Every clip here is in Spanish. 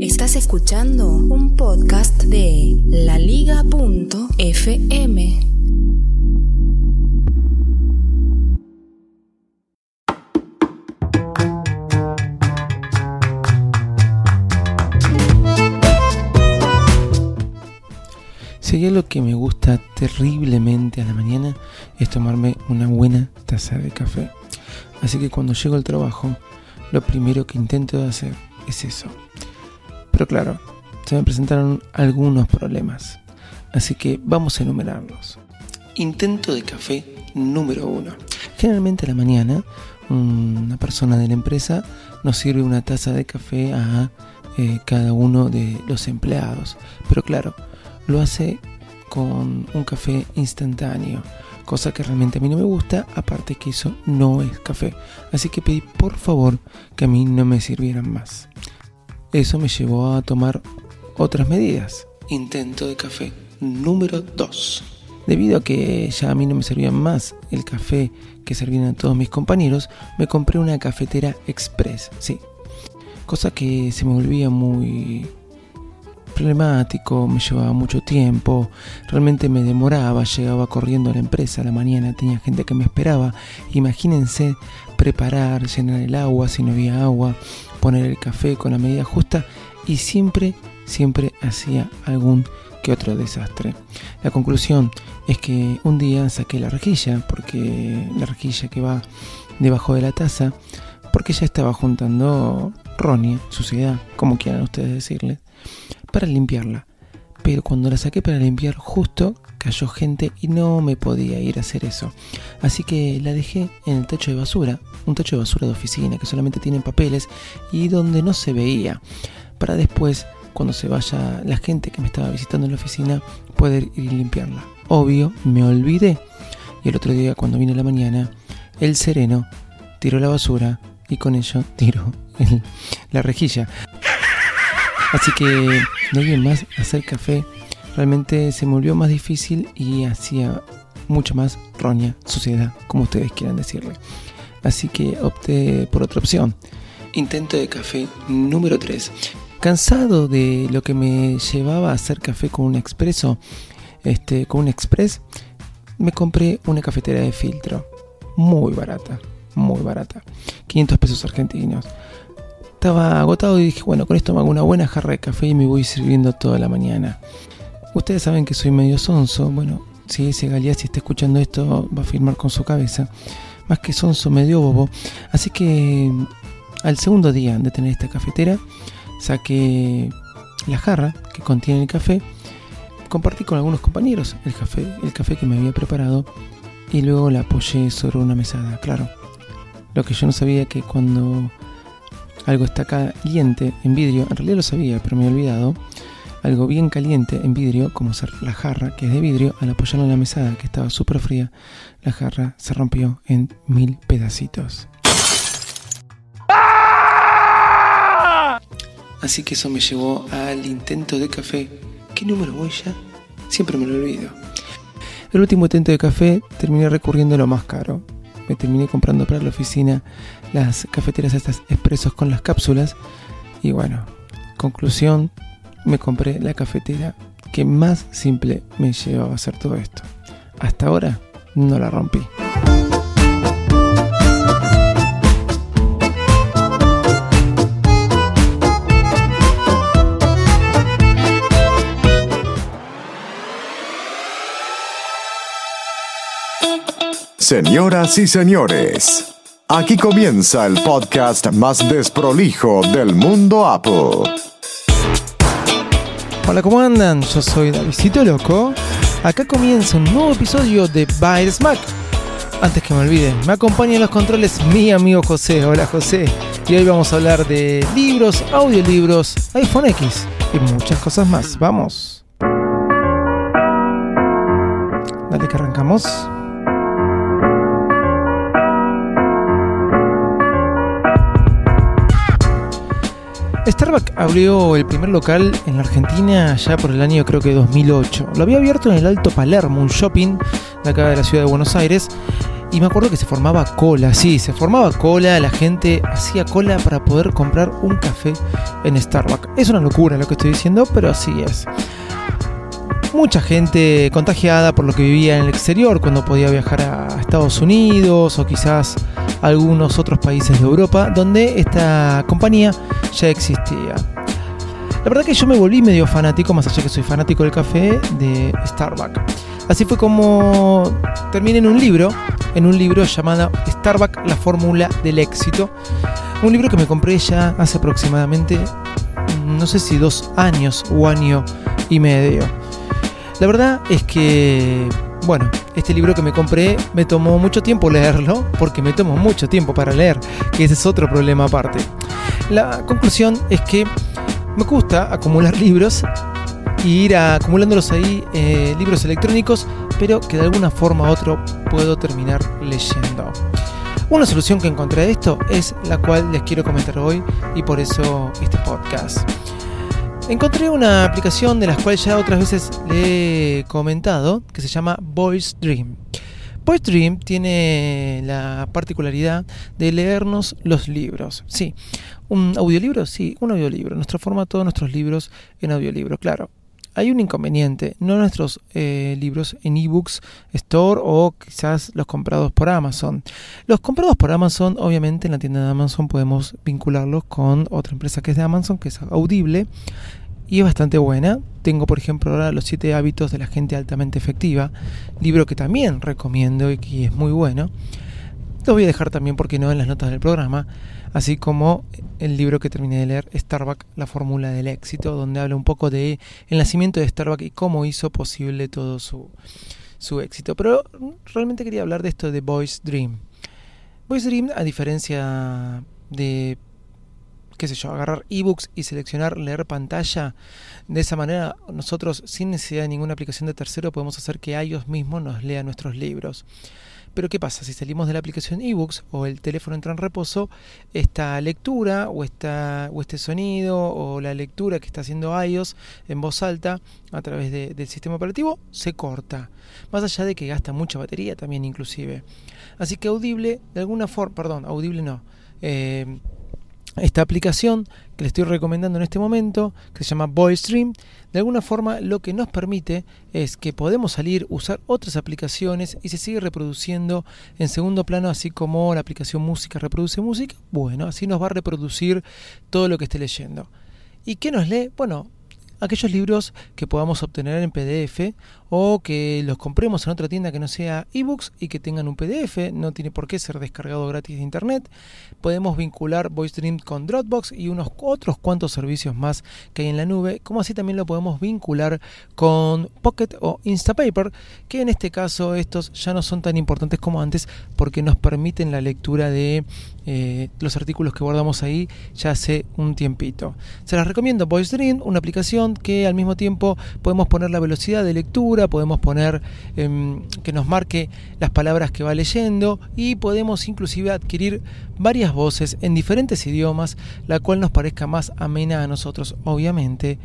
Estás escuchando un podcast de laliga.fm. Hay algo que me gusta terriblemente a la mañana es tomarme una buena taza de café. Así que cuando llego al trabajo, lo primero que intento hacer es eso. Pero claro, se me presentaron algunos problemas. Así que vamos a enumerarlos. Intento de café número uno. Generalmente a la mañana, una persona de la empresa nos sirve una taza de café a eh, cada uno de los empleados. Pero claro, lo hace con un café instantáneo, cosa que realmente a mí no me gusta, aparte que eso no es café. Así que pedí por favor que a mí no me sirvieran más. Eso me llevó a tomar otras medidas. Intento de café número 2. Debido a que ya a mí no me servían más el café que servían a todos mis compañeros, me compré una cafetera express, sí. Cosa que se me volvía muy problemático, me llevaba mucho tiempo, realmente me demoraba, llegaba corriendo a la empresa a la mañana, tenía gente que me esperaba. Imagínense preparar, llenar el agua si no había agua, poner el café con la medida justa y siempre, siempre hacía algún que otro desastre. La conclusión es que un día saqué la rejilla, porque la rejilla que va debajo de la taza, porque ya estaba juntando ronia, suciedad, como quieran ustedes decirle, para limpiarla. Pero cuando la saqué para limpiar justo cayó gente y no me podía ir a hacer eso. Así que la dejé en el tacho de basura, un tacho de basura de oficina que solamente tiene papeles y donde no se veía. Para después, cuando se vaya la gente que me estaba visitando en la oficina, poder ir y limpiarla. Obvio, me olvidé. Y el otro día, cuando vine la mañana, el sereno tiró la basura y con ello tiró la rejilla. Así que de alguien más hacer café realmente se me volvió más difícil y hacía mucho más roña, suciedad, como ustedes quieran decirle. Así que opté por otra opción. Intento de café número 3. Cansado de lo que me llevaba a hacer café con un expreso, este, con un express, me compré una cafetera de filtro. Muy barata, muy barata. 500 pesos argentinos estaba agotado y dije, bueno, con esto me hago una buena jarra de café y me voy sirviendo toda la mañana. Ustedes saben que soy medio sonso, bueno, si ese Galeazzi está escuchando esto, va a firmar con su cabeza. Más que sonso, medio bobo. Así que al segundo día de tener esta cafetera, saqué la jarra que contiene el café, compartí con algunos compañeros el café, el café que me había preparado y luego la apoyé sobre una mesada, claro. Lo que yo no sabía que cuando algo está caliente en vidrio, en realidad lo sabía, pero me he olvidado, algo bien caliente en vidrio, como ser la jarra, que es de vidrio, al apoyarlo en la mesada, que estaba súper fría, la jarra se rompió en mil pedacitos. Así que eso me llevó al intento de café. ¿Qué número voy ya? Siempre me lo olvido. El último intento de café terminé recurriendo a lo más caro, me terminé comprando para la oficina las cafeteras estas expresos con las cápsulas. Y bueno, conclusión, me compré la cafetera que más simple me llevaba a hacer todo esto. Hasta ahora no la rompí. Señoras y señores, aquí comienza el podcast más desprolijo del mundo Apple. Hola, ¿cómo andan? Yo soy Davidito Loco. Acá comienza un nuevo episodio de Byte Smack. Antes que me olvide, me acompaña en los controles mi amigo José. Hola José, y hoy vamos a hablar de libros, audiolibros, iPhone X y muchas cosas más. Vamos. Dale que arrancamos. Starbucks abrió el primer local en la Argentina ya por el año creo que 2008. Lo había abierto en el Alto Palermo, un shopping de acá de la ciudad de Buenos Aires. Y me acuerdo que se formaba cola, sí, se formaba cola, la gente hacía cola para poder comprar un café en Starbucks. Es una locura lo que estoy diciendo, pero así es. Mucha gente contagiada por lo que vivía en el exterior cuando podía viajar a Estados Unidos o quizás algunos otros países de Europa donde esta compañía ya existía. La verdad que yo me volví medio fanático, más allá que soy fanático del café, de Starbucks. Así fue como terminé en un libro, en un libro llamado Starbucks, la fórmula del éxito. Un libro que me compré ya hace aproximadamente, no sé si dos años o año y medio. La verdad es que, bueno, este libro que me compré me tomó mucho tiempo leerlo, porque me tomó mucho tiempo para leer, que ese es otro problema aparte. La conclusión es que me gusta acumular libros y ir acumulándolos ahí, eh, libros electrónicos, pero que de alguna forma u otra puedo terminar leyendo. Una solución que encontré a esto es la cual les quiero comentar hoy y por eso este podcast. Encontré una aplicación de las cuales ya otras veces le he comentado, que se llama Voice Dream. Voice Dream tiene la particularidad de leernos los libros. Sí, un audiolibro, sí, un audiolibro. Nos transforma todos nuestros libros en audiolibro, claro. Hay un inconveniente, no nuestros eh, libros en ebooks store o quizás los comprados por Amazon. Los comprados por Amazon, obviamente en la tienda de Amazon podemos vincularlos con otra empresa que es de Amazon, que es Audible, y es bastante buena. Tengo, por ejemplo, ahora Los siete hábitos de la gente altamente efectiva, libro que también recomiendo y que es muy bueno. Lo voy a dejar también, porque no, en las notas del programa, así como el libro que terminé de leer, Starbucks, la fórmula del éxito, donde habla un poco de el nacimiento de Starbucks y cómo hizo posible todo su, su éxito. Pero realmente quería hablar de esto de Boys Dream. Boys Dream, a diferencia de qué sé yo, agarrar ebooks y seleccionar leer pantalla. De esa manera, nosotros, sin necesidad de ninguna aplicación de tercero, podemos hacer que ellos mismos nos lean nuestros libros. Pero ¿qué pasa? Si salimos de la aplicación ebooks o el teléfono entra en reposo, esta lectura o, esta, o este sonido o la lectura que está haciendo iOS en voz alta a través del sistema operativo se corta. Más allá de que gasta mucha batería también inclusive. Así que Audible, de alguna forma, perdón, Audible no. Eh, esta aplicación que le estoy recomendando en este momento, que se llama VoiceStream, de alguna forma lo que nos permite es que podemos salir, usar otras aplicaciones y se sigue reproduciendo en segundo plano, así como la aplicación música reproduce música. Bueno, así nos va a reproducir todo lo que esté leyendo. ¿Y qué nos lee? Bueno, aquellos libros que podamos obtener en PDF o que los compremos en otra tienda que no sea ebooks y que tengan un PDF, no tiene por qué ser descargado gratis de internet. Podemos vincular VoiceDream con Dropbox y unos otros cuantos servicios más que hay en la nube, como así también lo podemos vincular con Pocket o Instapaper, que en este caso estos ya no son tan importantes como antes porque nos permiten la lectura de eh, los artículos que guardamos ahí ya hace un tiempito. Se las recomiendo VoiceDream, una aplicación que al mismo tiempo podemos poner la velocidad de lectura, podemos poner em, que nos marque las palabras que va leyendo y podemos inclusive adquirir varias voces en diferentes idiomas, la cual nos parezca más amena a nosotros. Obviamente,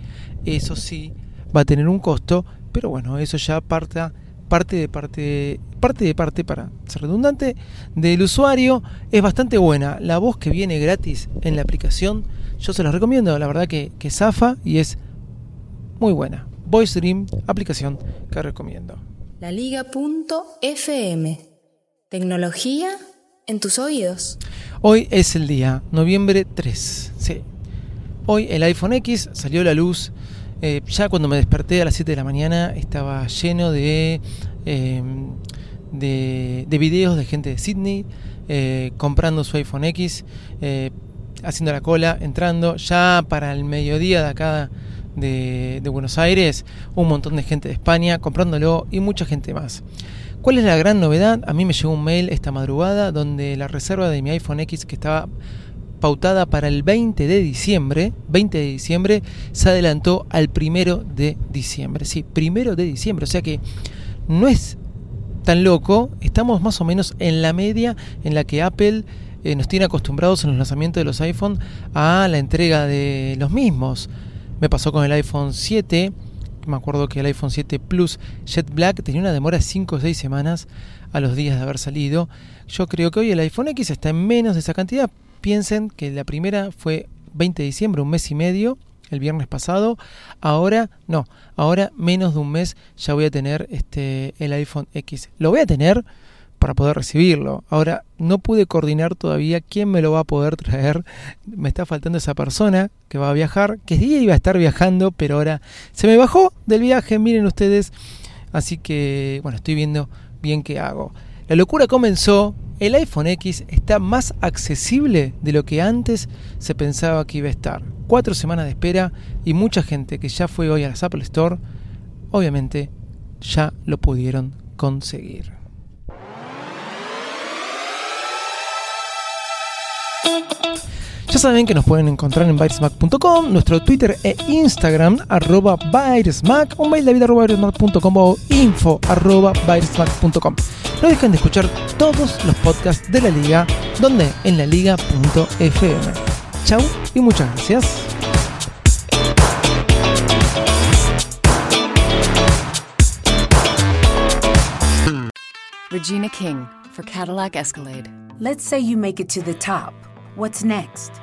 eso sí va a tener un costo, pero bueno, eso ya parte parte de parte parte de parte para ser redundante del usuario. Es bastante buena la voz que viene gratis en la aplicación. Yo se la recomiendo la verdad que, que zafa y es muy buena Voice Dream, aplicación que recomiendo. La Liga.fm. Tecnología en tus oídos. Hoy es el día, noviembre 3. Sí. Hoy el iPhone X salió a la luz. Eh, ya cuando me desperté a las 7 de la mañana estaba lleno de, em, de, videos de gente de Sydney eh, comprando su iPhone X, eh, haciendo la cola, entrando. Ya para el mediodía de acá de, Buenos Aires, un montón de gente de España comprándolo y mucha gente más. ¿Cuál es la gran novedad? A mí me llegó un mail esta madrugada donde la reserva de mi iPhone X que estaba pautada para el 20 de diciembre, 20 de diciembre, se adelantó al primero de diciembre. Sí, primero de diciembre, o sea que no es tan loco, estamos más o menos en la media en la que Apple eh, nos tiene acostumbrados en los lanzamientos de los iPhone a la entrega de los mismos. Me pasó con el iPhone 7, me acuerdo que el iPhone 7 Plus Jet Black tenía una demora de 5 o 6 semanas a los días de haber salido. Yo creo que hoy el iPhone X está en menos de esa cantidad. Piensen que la primera fue 20 de diciembre, un mes y medio, el viernes pasado. Ahora no, ahora menos de un mes ya voy a tener este el iPhone X. Lo voy a tener para poder recibirlo. Ahora no pude coordinar todavía quién me lo va a poder traer. Me está faltando esa persona que va a viajar, que día iba a estar viajando, pero ahora se me bajó del viaje, miren ustedes. Así que bueno, estoy viendo bien qué hago. La locura comenzó, el iPhone X está más accesible de lo que antes se pensaba que iba a estar. Cuatro semanas de espera y mucha gente que ya fue hoy a las Apple Store, obviamente ya lo pudieron conseguir. Ya saben que nos pueden encontrar en byresmack.com, nuestro Twitter e Instagram, arroba byresmack, o mail david arroba o info arroba byresmack.com. No dejen de escuchar todos los podcasts de la liga, donde en la liga.fm. Chau y muchas gracias. Regina King for Cadillac Escalade. Let's say you make it to the top. What's next?